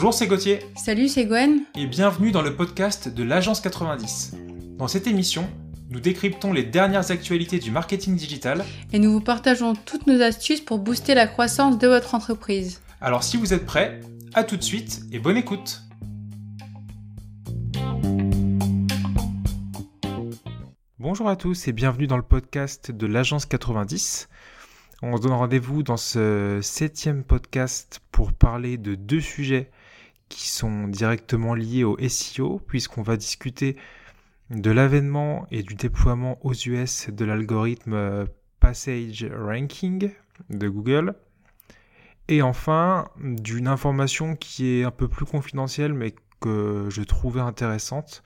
Bonjour, c'est Gauthier. Salut, c'est Gwen. Et bienvenue dans le podcast de l'Agence 90. Dans cette émission, nous décryptons les dernières actualités du marketing digital. Et nous vous partageons toutes nos astuces pour booster la croissance de votre entreprise. Alors si vous êtes prêts, à tout de suite et bonne écoute. Bonjour à tous et bienvenue dans le podcast de l'Agence 90. On se donne rendez-vous dans ce septième podcast pour parler de deux sujets qui sont directement liés au SEO, puisqu'on va discuter de l'avènement et du déploiement aux US de l'algorithme euh, Passage Ranking de Google. Et enfin, d'une information qui est un peu plus confidentielle, mais que je trouvais intéressante,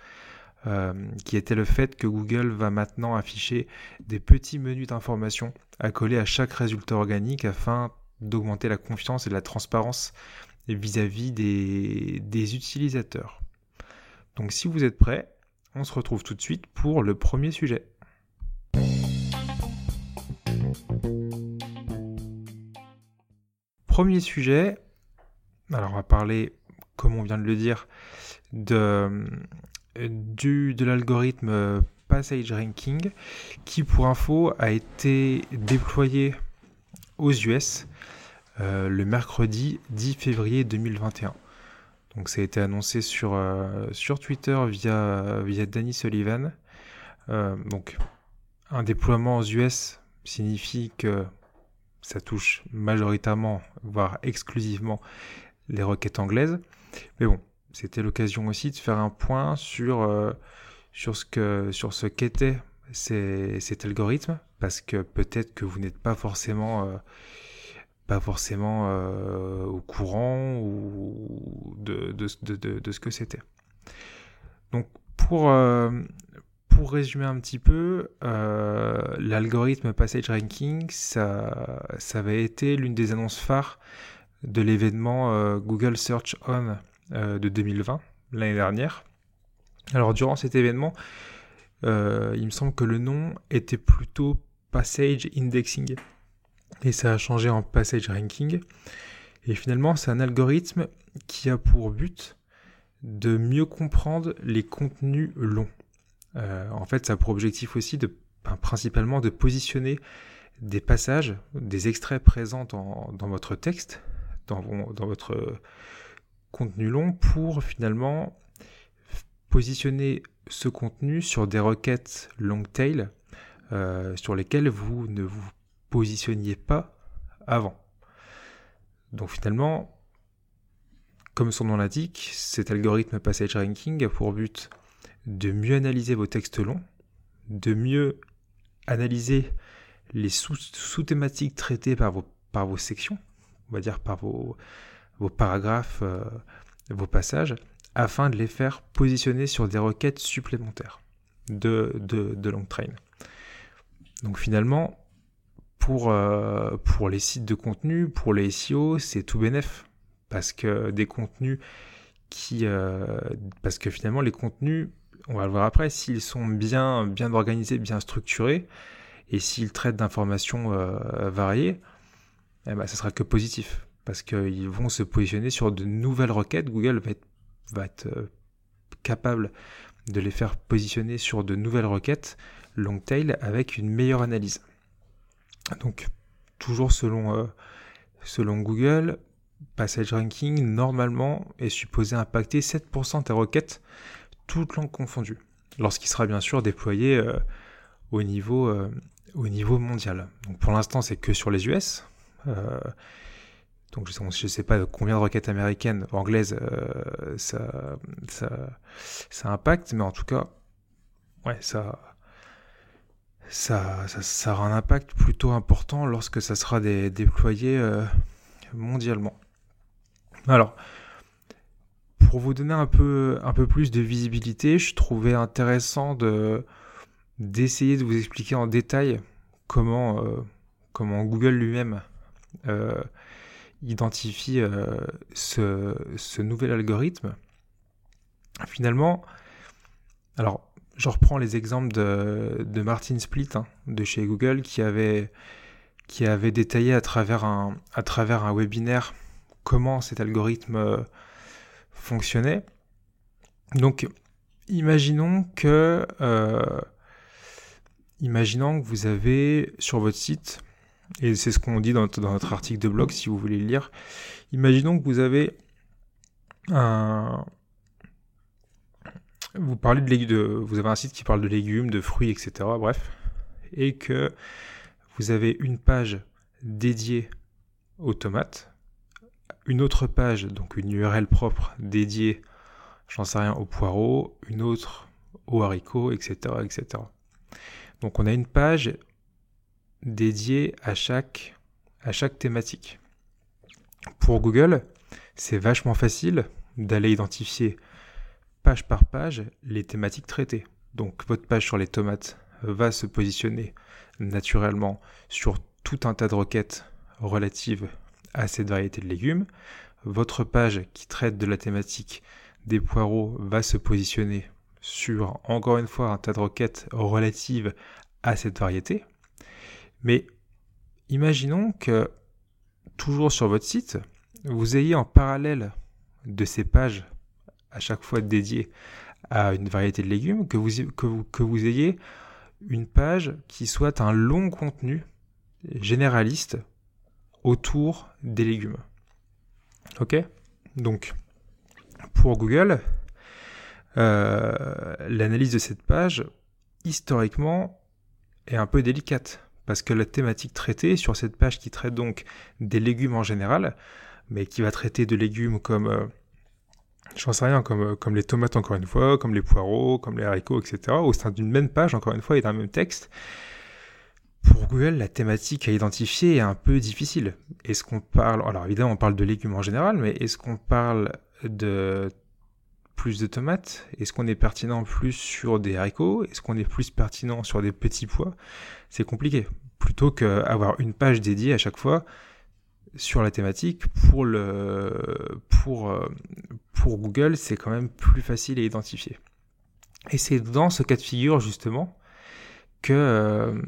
euh, qui était le fait que Google va maintenant afficher des petits menus d'information à coller à chaque résultat organique afin d'augmenter la confiance et la transparence vis-à-vis des, utilisateurs. Donc si vous êtes prêts, on se retrouve tout de suite pour le premier sujet. Premier sujet, alors on va parler, comme on vient de le dire, de, de l'algorithme Passage Ranking qui, pour info, a été déployé aux US euh, le mercredi 10 février 2021. Donc ça a été annoncé sur, euh, Twitter via, via Danny Sullivan. Euh, donc un déploiement aux US signifie que ça touche majoritairement, voire exclusivement, les requêtes anglaises. Mais bon, c'était l'occasion aussi de faire un point sur, ce sur ce qu'était cet algorithme, parce que peut-être que vous n'êtes pas forcément pas forcément euh, au courant ou de, de, de, de ce que c'était. Donc pour, pour résumer un petit peu, l'algorithme Passage Ranking, ça, ça avait été l'une des annonces phares de l'événement Google Search On euh, de 2020, l'année dernière. Alors durant cet événement, euh, il me semble que le nom était plutôt Passage Indexing. Et ça a changé en Passage Ranking. Et finalement, c'est un algorithme qui a pour but de mieux comprendre les contenus longs. Euh, en fait, ça a pour objectif aussi de, ben, principalement de positionner des passages, des extraits présents dans, votre texte, dans, votre contenu long pour finalement positionner ce contenu sur des requêtes long tail euh, sur lesquelles vous ne vous positionniez pas avant. Donc finalement, comme son nom l'indique, cet algorithme Passage Ranking a pour but de mieux analyser vos textes longs, de mieux analyser les sous-thématiques traitées par vos, par vos sections, on va dire par vos, vos paragraphes, euh, vos passages, afin de les faire positionner sur des requêtes supplémentaires de, de, long train. Donc finalement, pour, euh, pour les sites de contenu, pour les SEO, c'est tout bénef. Parce que des contenus qui. Euh, parce que finalement, les contenus, on va le voir après, s'ils sont bien, bien organisés, bien structurés, et s'ils traitent d'informations variées, eh ben, ça sera que positif parce qu'ils vont se positionner sur de nouvelles requêtes. Google va être, va être euh, capable de les faire positionner sur de nouvelles requêtes long tail avec une meilleure analyse. Donc, toujours selon, euh, selon Google, Passage Ranking, normalement, est supposé impacter 7% des requêtes, toutes langues confondues, lorsqu'il sera bien sûr déployé euh, au, niveau, au niveau mondial. Donc, pour l'instant, c'est que sur les US. Donc je ne sais pas combien de requêtes américaines, anglaises, euh, ça, ça, impacte, mais en tout cas, ouais, ça, ça, aura un impact plutôt important lorsque ça sera déployé euh, mondialement. Alors, pour vous donner un peu, plus de visibilité, je trouvais intéressant de d'essayer de vous expliquer en détail comment, euh, Google lui-même identifie euh, ce, nouvel algorithme, finalement, alors je reprends les exemples de, Martin Split hein, de chez Google qui avait, détaillé à travers, un, à webinaire comment cet algorithme fonctionnait. Donc, imaginons que, imaginons que vous avez sur votre site, et c'est ce qu'on dit dans, notre article de blog si vous voulez le lire, imaginons que vous avez un, vous parlez de, vous avez un site qui parle de légumes, de fruits, etc. Bref, et que vous avez une page dédiée aux tomates, une autre page, donc une URL propre dédiée, j'en sais rien, aux poireaux, une autre aux haricots, etc., etc. Donc on a une page dédiée à chaque, à chaque thématique. Pour Google, c'est vachement facile d'aller identifier page par page les thématiques traitées. Donc votre page sur les tomates va se positionner naturellement sur tout un tas de requêtes relatives à cette variété de légumes. Votre page qui traite de la thématique des poireaux va se positionner sur, encore une fois, un tas de requêtes relatives à cette variété. Mais imaginons que, toujours sur votre site, vous ayez en parallèle de ces pages à chaque fois dédié à une variété de légumes, que vous, que vous, ayez une page qui soit un long contenu généraliste autour des légumes. Ok? Donc, pour Google, euh, l'analyse de cette page, historiquement, est un peu délicate. Parce que la thématique traitée sur cette page qui traite donc des légumes en général, mais qui va traiter de légumes comme euh, j'en sais rien, comme, comme les tomates encore une fois, comme les poireaux, comme les haricots, etc., au sein d'une même page, encore une fois, et d'un même texte. Pour Google, la thématique à identifier est un peu difficile. Est-ce qu'on parle, alors évidemment on parle de légumes en général, mais est-ce qu'on parle de plus de tomates? Est-ce qu'on est pertinent plus sur des haricots? Est-ce qu'on est plus pertinent sur des petits pois? C'est compliqué. Plutôt qu'avoir une page dédiée à chaque fois, sur la thématique, pour, le, pour, euh, pour Google, c'est quand même plus facile à identifier. Et c'est dans ce cas de figure, justement, que euh,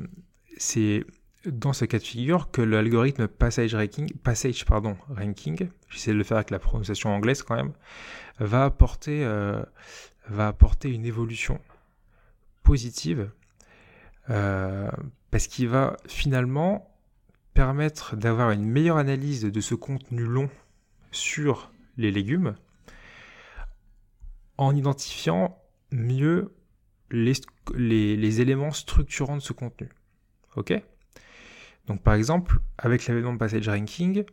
c'est dans ce cas de figure que l'algorithme passage ranking, passage pardon, ranking, j'essaie de le faire avec la prononciation anglaise quand même, va apporter, euh, va apporter une évolution positive parce qu'il va finalement permettre d'avoir une meilleure analyse de ce contenu long sur les légumes en identifiant mieux les, éléments structurants de ce contenu. Donc par exemple, avec l'événement Passage Ranking,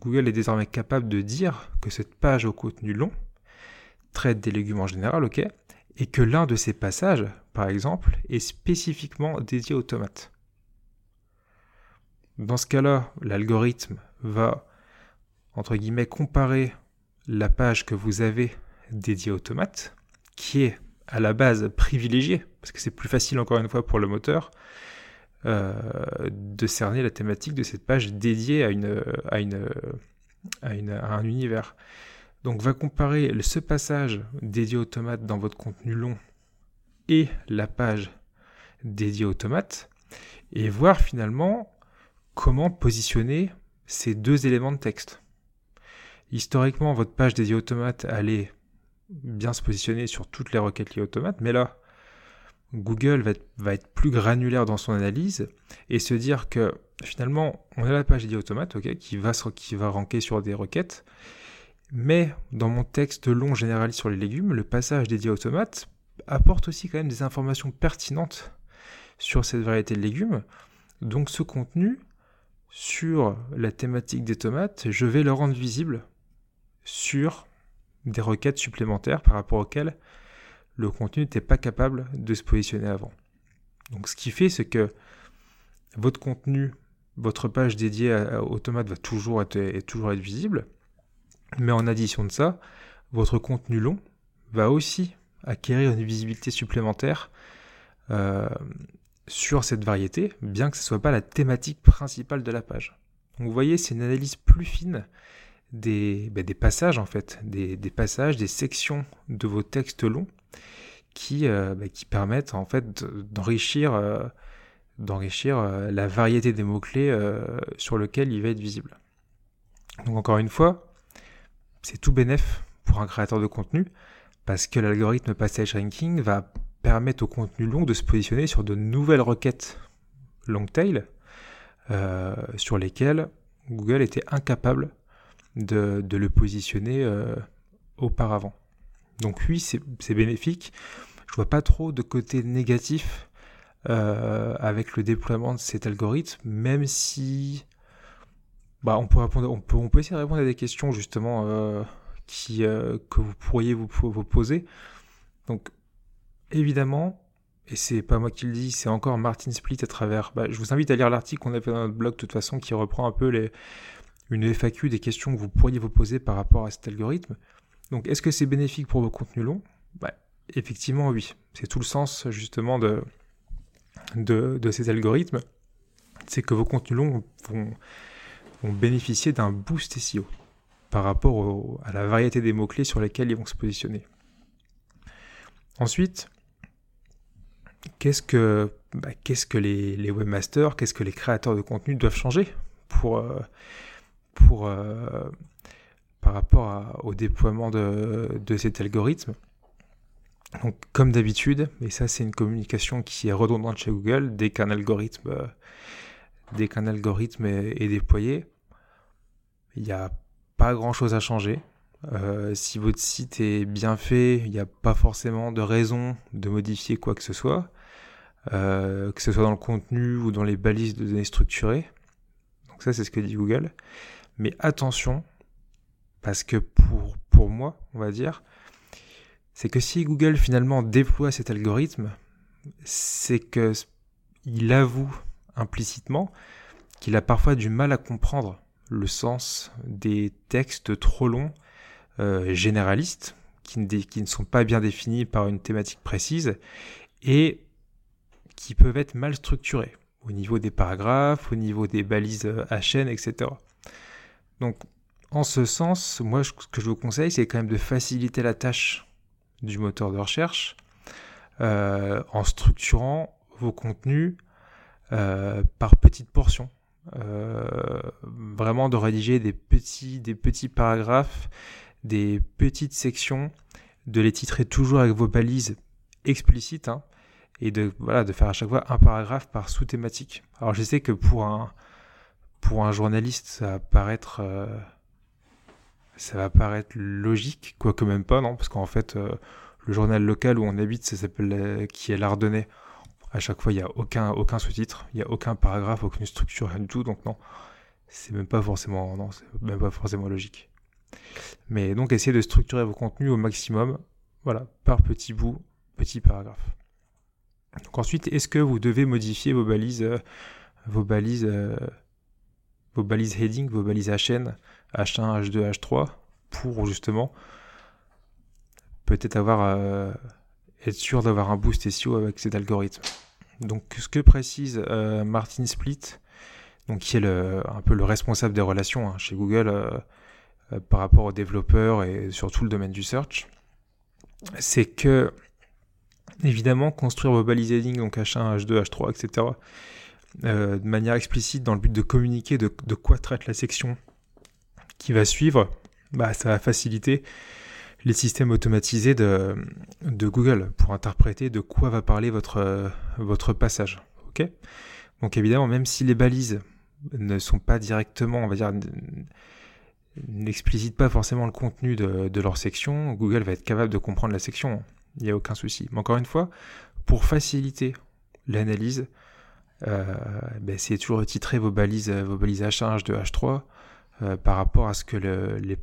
Google est désormais capable de dire que cette page au contenu long traite des légumes en général, ok? Et que l'un de ces passages, par exemple, est spécifiquement dédié aux tomates. Dans ce cas-là, l'algorithme va, entre guillemets, comparer la page que vous avez dédiée aux tomates, qui est à la base privilégiée, parce que c'est plus facile encore une fois pour le moteur, euh, de cerner la thématique de cette page dédiée à, à un univers. Donc va comparer ce passage dédié aux tomates dans votre contenu long et la page dédiée aux tomates et voir finalement comment positionner ces deux éléments de texte. Historiquement, votre page dédiée automates allait bien se positionner sur toutes les requêtes liées automates, mais là, Google va être, plus granulaire dans son analyse et se dire que finalement, on a la page dédiée automate, ok, qui va, qui va ranker sur des requêtes, mais dans mon texte long généraliste sur les légumes, le passage dédié automate apporte aussi quand même des informations pertinentes sur cette variété de légumes. Donc ce contenu, sur la thématique des tomates, je vais le rendre visible sur des requêtes supplémentaires par rapport auxquelles le contenu n'était pas capable de se positionner avant. Donc ce qui fait, c'est que votre contenu, votre page dédiée aux tomates va toujours être, visible, mais en addition de ça, votre contenu long va aussi acquérir une visibilité supplémentaire euh, sur cette variété, bien que ce ne soit pas la thématique principale de la page. Donc vous voyez, c'est une analyse plus fine des, des passages en fait, des, passages, des sections de vos textes longs qui, euh, qui permettent en fait d'enrichir euh, euh, la variété des mots-clés sur lequel il va être visible. Donc encore une fois, c'est tout pour pour un créateur de contenu parce que l'algorithme passage ranking va permettre au contenu long de se positionner sur de nouvelles requêtes long tail euh, sur lesquelles Google était incapable de, le positionner euh, auparavant. Donc oui, c'est bénéfique. Je vois pas trop de côté négatif euh, avec le déploiement de cet algorithme, même si bah, on, peut répondre, on, peut, essayer de répondre à des questions justement qui, que vous pourriez vous, vous poser. Donc évidemment, et c'est pas moi qui le dis, c'est encore Martin Split à travers. Bah, je vous invite à lire l'article qu'on a fait dans notre blog de toute façon qui reprend un peu les, une FAQ des questions que vous pourriez vous poser par rapport à cet algorithme. Donc est-ce que c'est bénéfique pour vos contenus longs? Bah, Effectivement oui. C'est tout le sens justement de, de, ces algorithmes. C'est que vos contenus longs vont, vont bénéficier d'un boost SEO par rapport à la variété des mots-clés sur lesquels ils vont se positionner. Ensuite, qu'est-ce que, bah, qu'est-ce que les, webmasters, qu'est-ce que les créateurs de contenu doivent changer pour, euh, pour, euh, par rapport au déploiement de, cet algorithme? Donc, comme d'habitude, et ça c'est une communication qui est redondante chez Google, dès qu'un algorithme, euh, dès qu'un algorithme est, déployé, il n'y a pas grand chose à changer. Si votre site est bien fait, il n'y a pas forcément de raison de modifier quoi que ce soit. Euh, que ce soit dans le contenu ou dans les balises de données structurées. Donc ça, c'est ce que dit Google. Mais attention, parce que pour, pour moi, on va dire, c'est que si Google finalement déploie cet algorithme, c'est que il avoue implicitement qu'il a parfois du mal à comprendre le sens des textes trop longs, euh, généralistes, qui ne, sont pas bien définis par une thématique précise, et qui peuvent être mal structurés au niveau des paragraphes, au niveau des balises HN, etc. Donc, en ce sens, moi, ce que je vous conseille, c'est quand même de faciliter la tâche du moteur de recherche euh, en structurant vos contenus euh, par petites portions. Euh, vraiment de rédiger des petits paragraphes, des petites sections, de les titrer toujours avec vos balises explicites. Hein, et de, voilà, de faire à chaque fois un paragraphe par sous-thématique. Alors je sais que pour un, pour un journaliste, ça va paraître, euh, ça va paraître logique, quoique même pas, non, parce qu'en fait, euh, le journal local où on habite, ça s'appelle, euh, qui est l'Ardennais. À chaque fois, il n'y a aucun, aucun sous-titre, il n'y a aucun paragraphe, aucune structure, rien du tout, donc non, c'est même pas forcément, non, c'est même pas forcément logique. Mais donc, essayez de structurer vos contenus au maximum, voilà, par petits bouts, petits paragraphes. Ensuite, est-ce que vous devez modifier vos balises, euh, vos balises, euh, vos balises heading, vos balises HN, H1, H2, H3, pour justement peut-être avoir euh, être sûr d'avoir un boost SEO avec cet algorithme. Donc ce que précise Martin Split, qui est un peu le responsable des relations hein, chez Google par rapport aux développeurs et surtout le domaine du search, c'est que Évidemment, construire vos balises heading, donc H1, H2, H3, etc., de manière explicite dans le but de communiquer de, quoi traite la section qui va suivre, bah, ça va faciliter les systèmes automatisés de, Google pour interpréter de quoi va parler votre, votre passage. ok? Donc évidemment, même si les balises ne sont pas directement, on va dire, n'explicitent pas forcément le contenu de, leur section, Google va être capable de comprendre la section il n'y a aucun souci. Mais encore une fois, pour faciliter l'analyse, euh, ben, essayez toujours de titrer vos balises, vos balises H1, H2, H3 euh, par rapport à ce que les,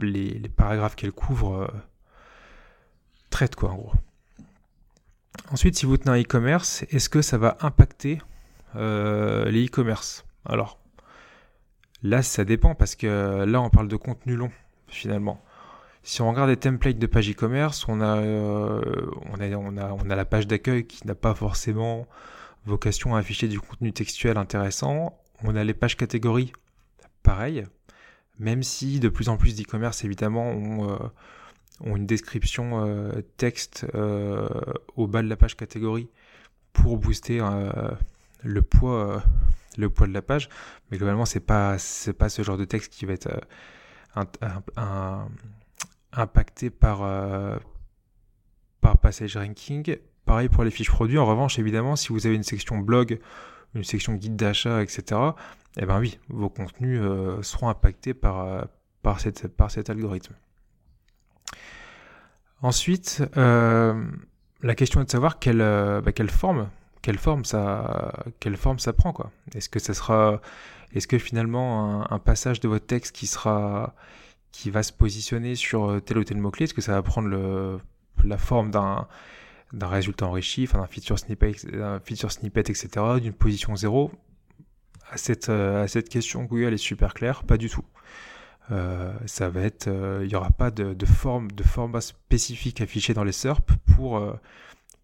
les, paragraphes qu'elles couvrent euh, traitent, quoi, en gros. Ensuite, si vous tenez un e-commerce, est-ce que ça va impacter euh, les e-commerce? Alors, là, ça dépend parce que là, on parle de contenu long, finalement. Si on regarde les templates de page e-commerce, on, a, euh, on, a, la page d'accueil qui n'a pas forcément vocation à afficher du contenu textuel intéressant. On a les pages catégories, pareil. Même si de plus en plus d'e-commerce, évidemment, ont, euh, une description euh, texte au bas de la page catégorie pour booster le poids, le poids de la page. Mais globalement, c'est pas, c'est pas ce genre de texte qui va être un impacté par, par passage ranking. Pareil pour les fiches produits. En revanche, évidemment, si vous avez une section blog, une section guide d'achat, etc., eh ben oui, vos contenus seront impactés par, par, par cet algorithme. Ensuite, la question est de savoir quelle, bah, quelle forme quelle forme ça, quelle forme ça prend quoi. Est-ce que ça sera, est-ce que finalement un, passage de votre texte qui sera, qui va se positionner sur euh, tel ou tel mot clé, est-ce que ça va prendre le, la forme d'un d'un résultat enrichi, enfin d'un feature snippet, d'un feature snippet, etc., d'une position zéro? À cette, euh, à cette question, Google est super clair, pas du tout. Euh, ça va être, il n'y aura pas de, forme, de format spécifique affiché dans les SERP pour,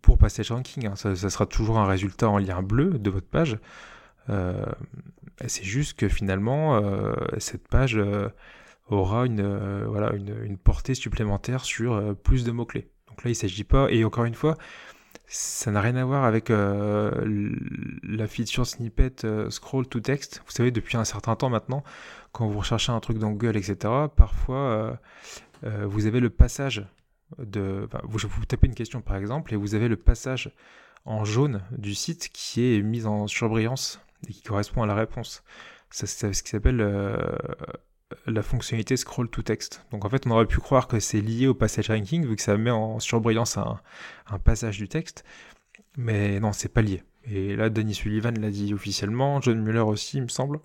pour Passage Ranking. Hein. Ça, sera toujours un résultat en lien bleu de votre page. Euh, c'est juste que finalement, euh, cette page euh, aura une, voilà, une, portée supplémentaire sur plus de mots-clés. Donc là, il ne s'agit pas, et encore une fois, ça n'a rien à voir avec la feature snippet scroll to text. Vous savez, depuis un certain temps maintenant, quand vous recherchez un truc dans Google, etc., parfois vous avez le passage vous, tapez une question par exemple et vous avez le passage en jaune du site qui est mis en surbrillance et qui correspond à la réponse. C'est ce qui s'appelle euh, la fonctionnalité scroll to text. Donc en fait, on aurait pu croire que c'est lié au passage ranking vu que ça met en surbrillance un, passage du texte, mais non, c'est pas lié. Et là, Danny Sullivan l'a dit officiellement, John Mueller aussi, il me semble.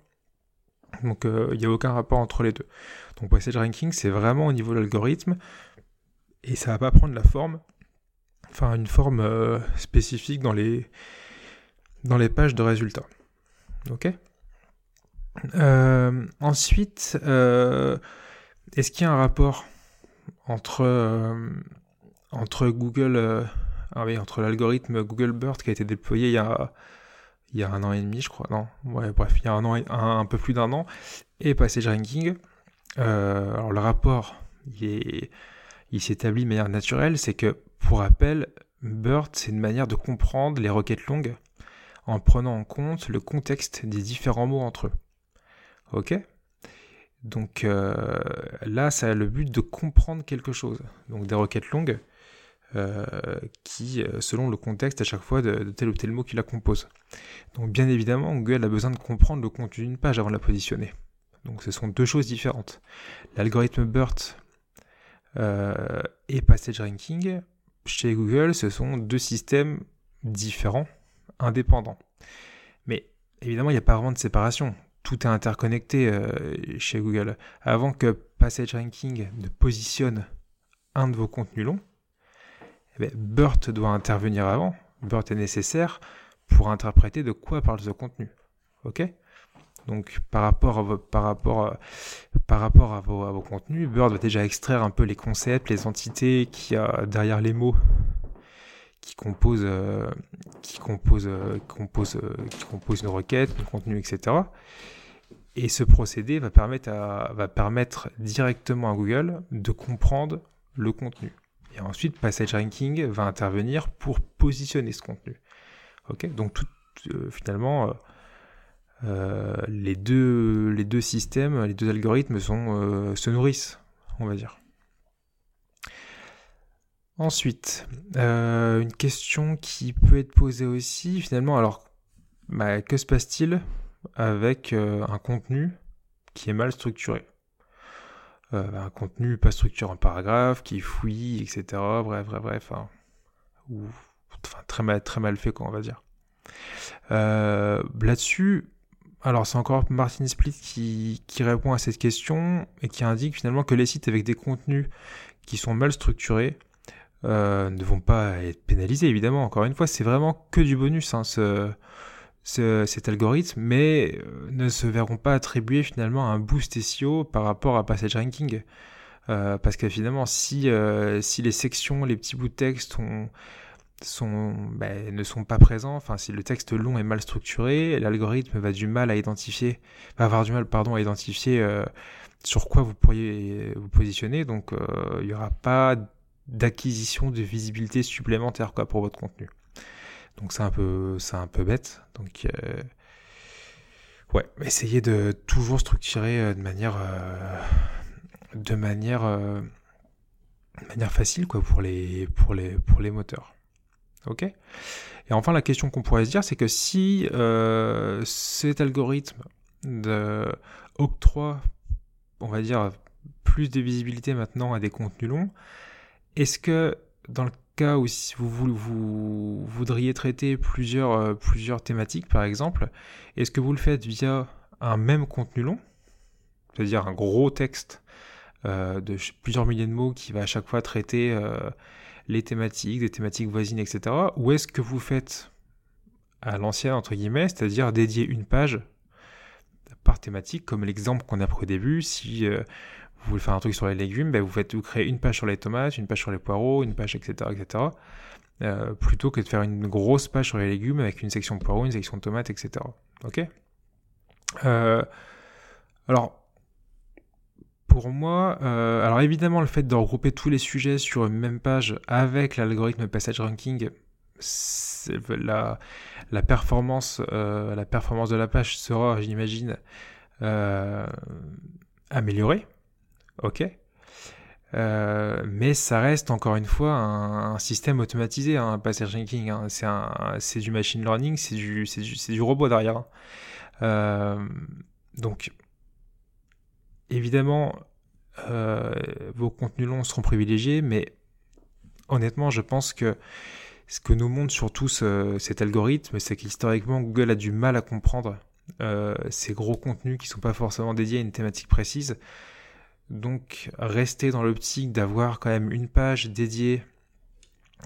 Donc euh, il n'y a aucun rapport entre les deux. Donc passage ranking, c'est vraiment au niveau de l'algorithme et ça va pas prendre la forme, enfin une forme euh, spécifique dans les, dans les pages de résultats. Ok? Euh, Ensuite, euh, est-ce qu'il y a un rapport entre, entre Google, ah oui, entre l'algorithme Google Bird qui a été déployé il y a, il y a un an et demi, je crois, non? Ouais, bref, il y a un an, un, un peu plus d'un an, et Passage Ranking. alors le rapport, il est il s'établit de manière naturelle, c'est que, pour rappel, BERT, c'est une manière de comprendre les requêtes longues en prenant en compte le contexte des différents mots entre eux. Ok? Donc euh, là, ça a le but de comprendre quelque chose. Donc des requêtes longues euh, qui, euh, selon le contexte à chaque fois de, tel ou tel mot qui la compose. Donc bien évidemment, Google a besoin de comprendre le contenu d'une page avant de la positionner. Donc ce sont deux choses différentes. L'algorithme BERT euh, et Passage Ranking, chez Google, ce sont deux systèmes différents, indépendants. Mais évidemment, il n'y a pas vraiment de séparation. Tout est interconnecté euh, chez Google. Avant que Passage Ranking ne positionne un de vos contenus longs, eh BERT doit intervenir avant. BERT est nécessaire pour interpréter de quoi parle ce contenu. Ok? Donc par rapport à, vos, par rapport, euh, par rapport à, vos, contenus, Bird va déjà extraire un peu les concepts, les entités qu'il y a derrière les mots qui composent, euh, qui composent, euh, composent, qui composent une requête, un contenu, etc. Et ce procédé va permettre, à, va permettre directement à Google de comprendre le contenu. Et ensuite, Passage Ranking va intervenir pour positionner ce contenu. Ok? Donc tout, finalement euh, les, deux, systèmes, les deux algorithmes euh, se nourrissent, on va dire. Ensuite, euh, une question qui peut être posée aussi, finalement, alors, bah, que se passe-t-il avec un contenu qui est mal structuré? Un contenu pas structuré en paragraphe, qui fouille, etc. Bref, bref, bref. Hein. enfin, très mal, très mal fait, on va dire. Là-dessus, alors c'est encore Martin Split qui, répond à cette question et qui indique finalement que les sites avec des contenus qui sont mal structurés euh, ne vont pas être pénalisés évidemment. Encore une fois, c'est vraiment que du bonus hein, cet algorithme, mais euh, ne se verront pas attribuer finalement un boost SEO par rapport à Passage Ranking. Euh, parce que finalement, si, si les sections, les petits bouts de texte ont ben, ne sont pas présents, enfin si le texte long est mal structuré, l'algorithme va du mal à identifier, va avoir du mal pardon à identifier euh, sur quoi vous pourriez vous positionner, donc euh, il n'y aura pas d'acquisition de visibilité supplémentaire quoi pour votre contenu. Donc c'est un peu c'est un peu bête. Donc euh, ouais, essayez de toujours structurer de manière de manière manière facile quoi, pour, les, pour, les, pour les moteurs. Ok. Et enfin, la question qu'on pourrait se dire, c'est que si euh, cet algorithme de octroie, on va dire, plus de visibilité maintenant à des contenus longs, est-ce que dans le cas où si vous, voudriez traiter plusieurs, euh, plusieurs thématiques, par exemple, est-ce que vous le faites via un même contenu long, c'est-à-dire un gros texte euh, de plusieurs milliers de mots qui va à chaque fois traiter les thématiques, des thématiques voisines, etc. Ou est-ce que vous faites à l'ancienne, entre guillemets, c'est-à-dire dédier une page par thématique, comme l'exemple qu'on a pris au début, si vous voulez faire un truc sur les légumes, ben vous, faites, vous créez une page sur les tomates, une page sur les poireaux, une page, etc. etc. Euh, plutôt que de faire une grosse page sur les légumes avec une section poireaux, une section tomates, etc. Ok? Euh, Alors, pour moi, euh, alors évidemment, le fait de regrouper tous les sujets sur une même page avec l'algorithme passage ranking, la, la, performance, de la page sera, j'imagine, améliorée ok. Euh, mais ça reste encore une fois un, système automatisé, un passage ranking. Hein. C'est du machine learning, c'est du, robot derrière. Hein. Euh, donc, évidemment, euh, vos contenus longs seront privilégiés, mais honnêtement, je pense que ce que nous montre surtout cet algorithme, c'est qu'historiquement, Google a du mal à comprendre ces gros contenus qui ne sont pas forcément dédiés à une thématique précise. Donc rester dans l'optique d'avoir quand même une page dédiée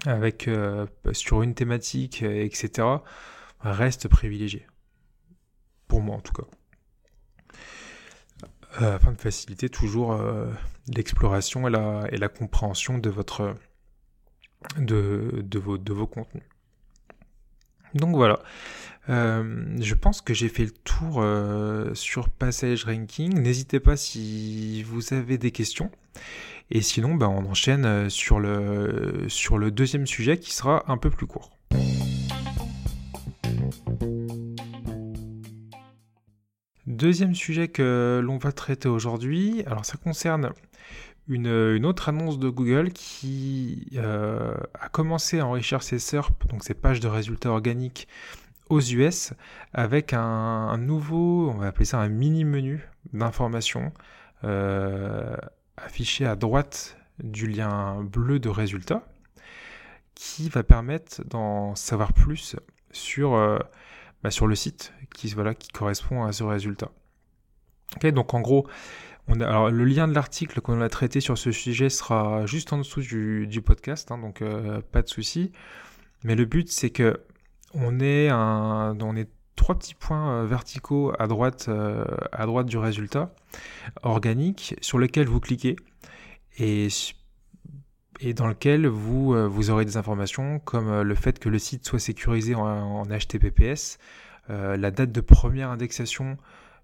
avec euh, sur une thématique, euh, etc. reste privilégié. Pour moi en tout cas. Euh, afin de faciliter toujours l'exploration et la, et la, compréhension de votre de, de, vos, de vos contenus. Donc voilà. Euh, je pense que j'ai fait le tour euh, sur Passage Ranking. N'hésitez pas si vous avez des questions. Et sinon, ben, on enchaîne euh, sur le, sur le deuxième sujet qui sera un peu plus court. Deuxième sujet que l'on va traiter aujourd'hui, alors ça concerne une, une, autre annonce de Google qui a commencé à enrichir ses SERP, donc ses pages de résultats organiques, aux US avec un, nouveau, on va appeler ça un mini menu d'information euh, affiché à droite du lien bleu de résultats qui va permettre d'en savoir plus sur, euh, bah, sur le site qui, voilà, qui correspond à ce résultat. donc en gros, alors, le lien de l'article qu'on a traité sur ce sujet sera juste en dessous du, podcast, hein, donc euh, pas de souci. Mais le but, c'est que on trois petits points euh, verticaux à droite, euh, à droite du résultat organique sur lequel vous cliquez et, dans lequel vous, vous aurez des informations comme le fait que le site soit sécurisé en, HTTPS, la date de première indexation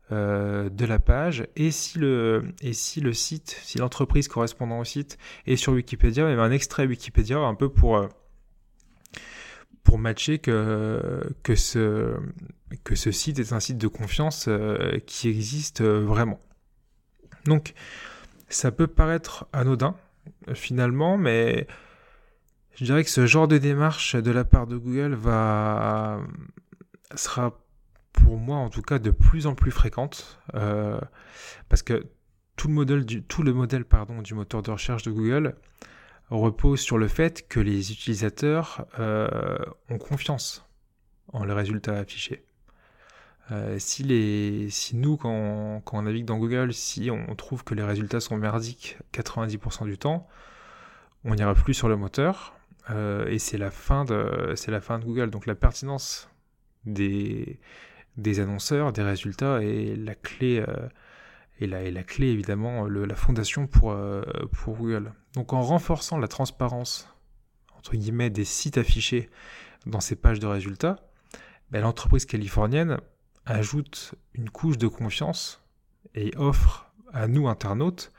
de la page et si le et si le site, si l'entreprise correspondant au site est sur Wikipédia, a un extrait Wikipédia un peu pour pour matcher que, que, ce, que ce site est un site de confiance euh, qui existe euh, vraiment. Donc, ça peut paraître anodin, finalement, mais je dirais que ce genre de démarche de la part de Google va sera pour moi en tout cas de plus en plus fréquente euh, parce que tout le modèle du tout le modèle pardon du moteur de recherche de Google repose sur le fait que les utilisateurs euh, ont confiance en les résultats affichés. Euh, si, les, si nous, quand on, navigue dans Google, si on trouve que les résultats sont merdiques 90% du temps, on n'ira plus sur le moteur et c'est la, c'est la fin de Google. Donc la pertinence des, annonceurs, des résultats est la clé et la, clé évidemment la fondation pour, euh, pour Google. Donc en renforçant la transparence entre guillemets des sites affichés dans ces pages de résultats, ben, l'entreprise californienne ajoute une couche de confiance et offre à nous internautes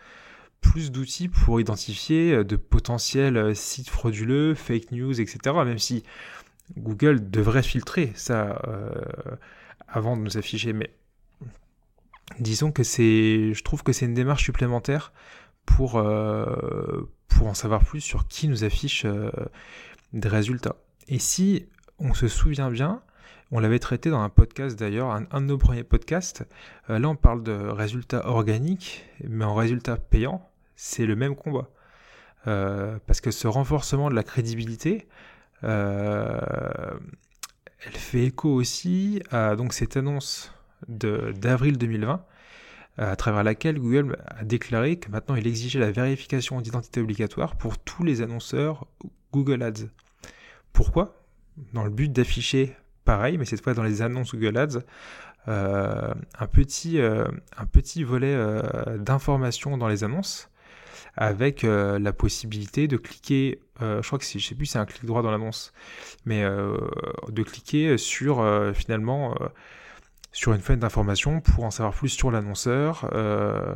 plus d'outils pour identifier de potentiels sites frauduleux, fake news, etc. Même si Google devrait filtrer ça euh, avant de nous afficher, mais disons que c'est, je trouve que c'est une démarche supplémentaire pour, euh, pour en savoir plus sur qui nous affiche des résultats. Et si on se souvient bien, on l'avait traité dans un podcast d'ailleurs, un, de nos premiers podcasts. là, on parle de résultats organiques, mais en résultats payants, c'est le même combat. parce que ce renforcement de la crédibilité, elle fait écho aussi à cette annonce d'avril 2020 à travers laquelle Google a déclaré que maintenant il exigeait la vérification d'identité obligatoire pour tous les annonceurs Google Ads. Pourquoi? Dans le but d'afficher pareil, mais cette fois dans les annonces Google Ads, euh, un, petit, euh, un petit volet euh, d'information dans les annonces avec la possibilité de cliquer, je crois que je sais plus c'est un clic droit dans l'annonce, mais de cliquer sur finalement sur une fenêtre d'information pour en savoir plus sur l'annonceur, euh,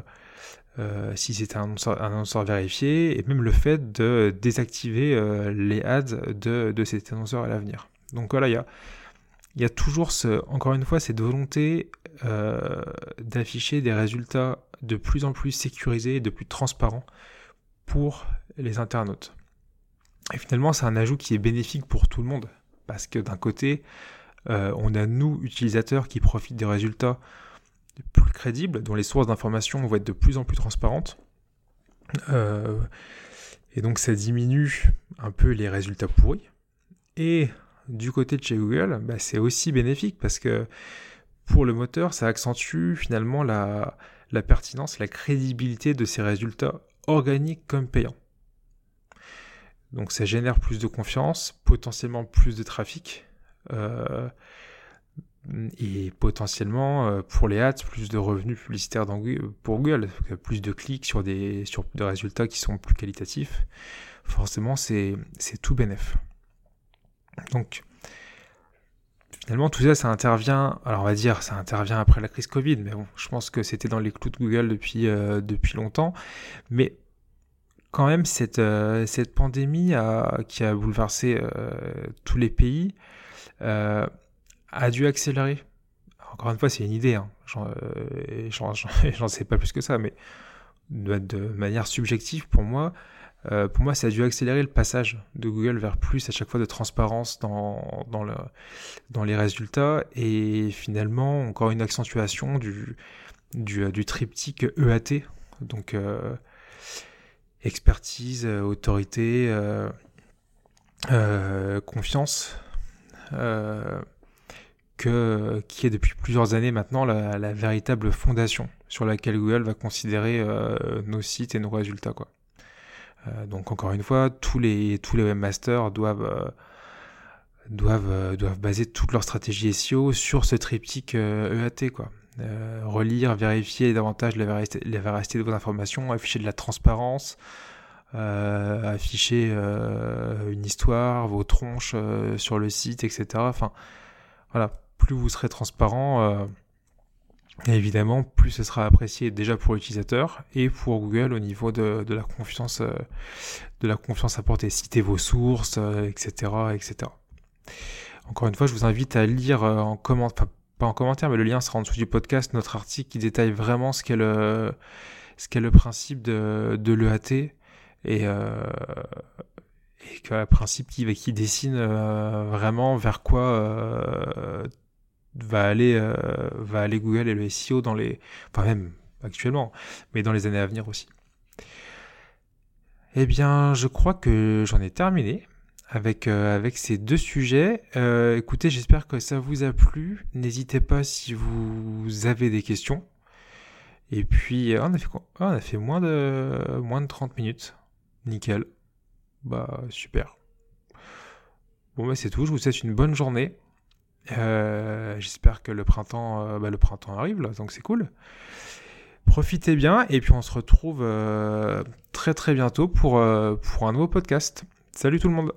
euh, si c'est un annonceur, vérifié, et même le fait de désactiver euh, les ads de, de, cet annonceur à l'avenir. Donc voilà, il y a, y a, toujours, encore une fois, cette volonté d'afficher des résultats de plus en plus sécurisés et de plus transparents pour les internautes. Et finalement, c'est un ajout qui est bénéfique pour tout le monde, parce que d'un côté, euh, on a nous, utilisateurs, qui profitent des résultats plus crédibles, dont les sources d'information vont être de plus en plus transparentes. Euh, et donc ça diminue un peu les résultats pourris. Et du côté de chez Google, bah, c'est aussi bénéfique parce que pour le moteur, ça accentue finalement la, pertinence, la crédibilité de ces résultats organiques comme payants. Donc ça génère plus de confiance, potentiellement plus de trafic, euh, et potentiellement euh, pour les ads plus de revenus publicitaires pour Google, plus de clics sur des, sur résultats qui sont plus qualitatifs, forcément c'est tout bénef. Donc finalement tout ça ça intervient, alors on va dire ça intervient après la crise Covid, mais bon je pense que c'était dans les clous de Google depuis, euh, longtemps, mais quand même cette, cette pandémie qui a bouleversé tous les pays, euh, a dû accélérer. Encore une fois, c'est une idée, hein. Euh, j'en sais pas plus que ça, mais de, manière subjective, pour moi, euh, pour moi, ça a dû accélérer le passage de Google vers plus à chaque fois de transparence dans, dans, le, dans les résultats et finalement encore une accentuation du, du, du triptyque EAT, donc expertise, autorité, confiance. Euh, qui est depuis plusieurs années maintenant la, véritable fondation sur laquelle Google va considérer euh, nos sites et nos résultats. Quoi. Euh, donc encore une fois, tous les, tous les webmasters doivent, doivent, doivent baser toute leur stratégie SEO sur ce triptyque EAT. E quoi. relire, vérifier davantage la véracité, de vos informations, afficher de la transparence, euh, afficher euh, une histoire, vos tronches euh, sur le site, etc. Enfin, voilà, plus vous serez transparent, évidemment, plus ce sera apprécié déjà pour l'utilisateur et pour Google au niveau de, la confiance, de la confiance apportée. Citez vos sources, etc., etc. Encore une fois, je vous invite à lire en commentaire, pas en commentaire, mais le lien sera en dessous du podcast, notre article qui détaille vraiment ce qu'est le, ce qu'est le principe de, de l'EAT et, euh, et qu'un principe qui, qui dessine euh, vraiment vers quoi euh, va aller va aller Google et le SEO dans les enfin même actuellement mais dans les années à venir aussi. Eh bien, je crois que j'en ai terminé avec, avec ces deux sujets. écoutez, j'espère que ça vous a plu. N'hésitez pas si vous avez des questions. Et puis, on a fait quoi? On a fait moins de, moins de 30 minutes. Nickel. Bah super. Bon bah c'est tout, je vous souhaite une bonne journée. Euh, j'espère que le printemps, euh, bah, le printemps arrive donc c'est cool. Profitez bien et puis on se retrouve euh, très très bientôt pour un nouveau podcast. Salut tout le monde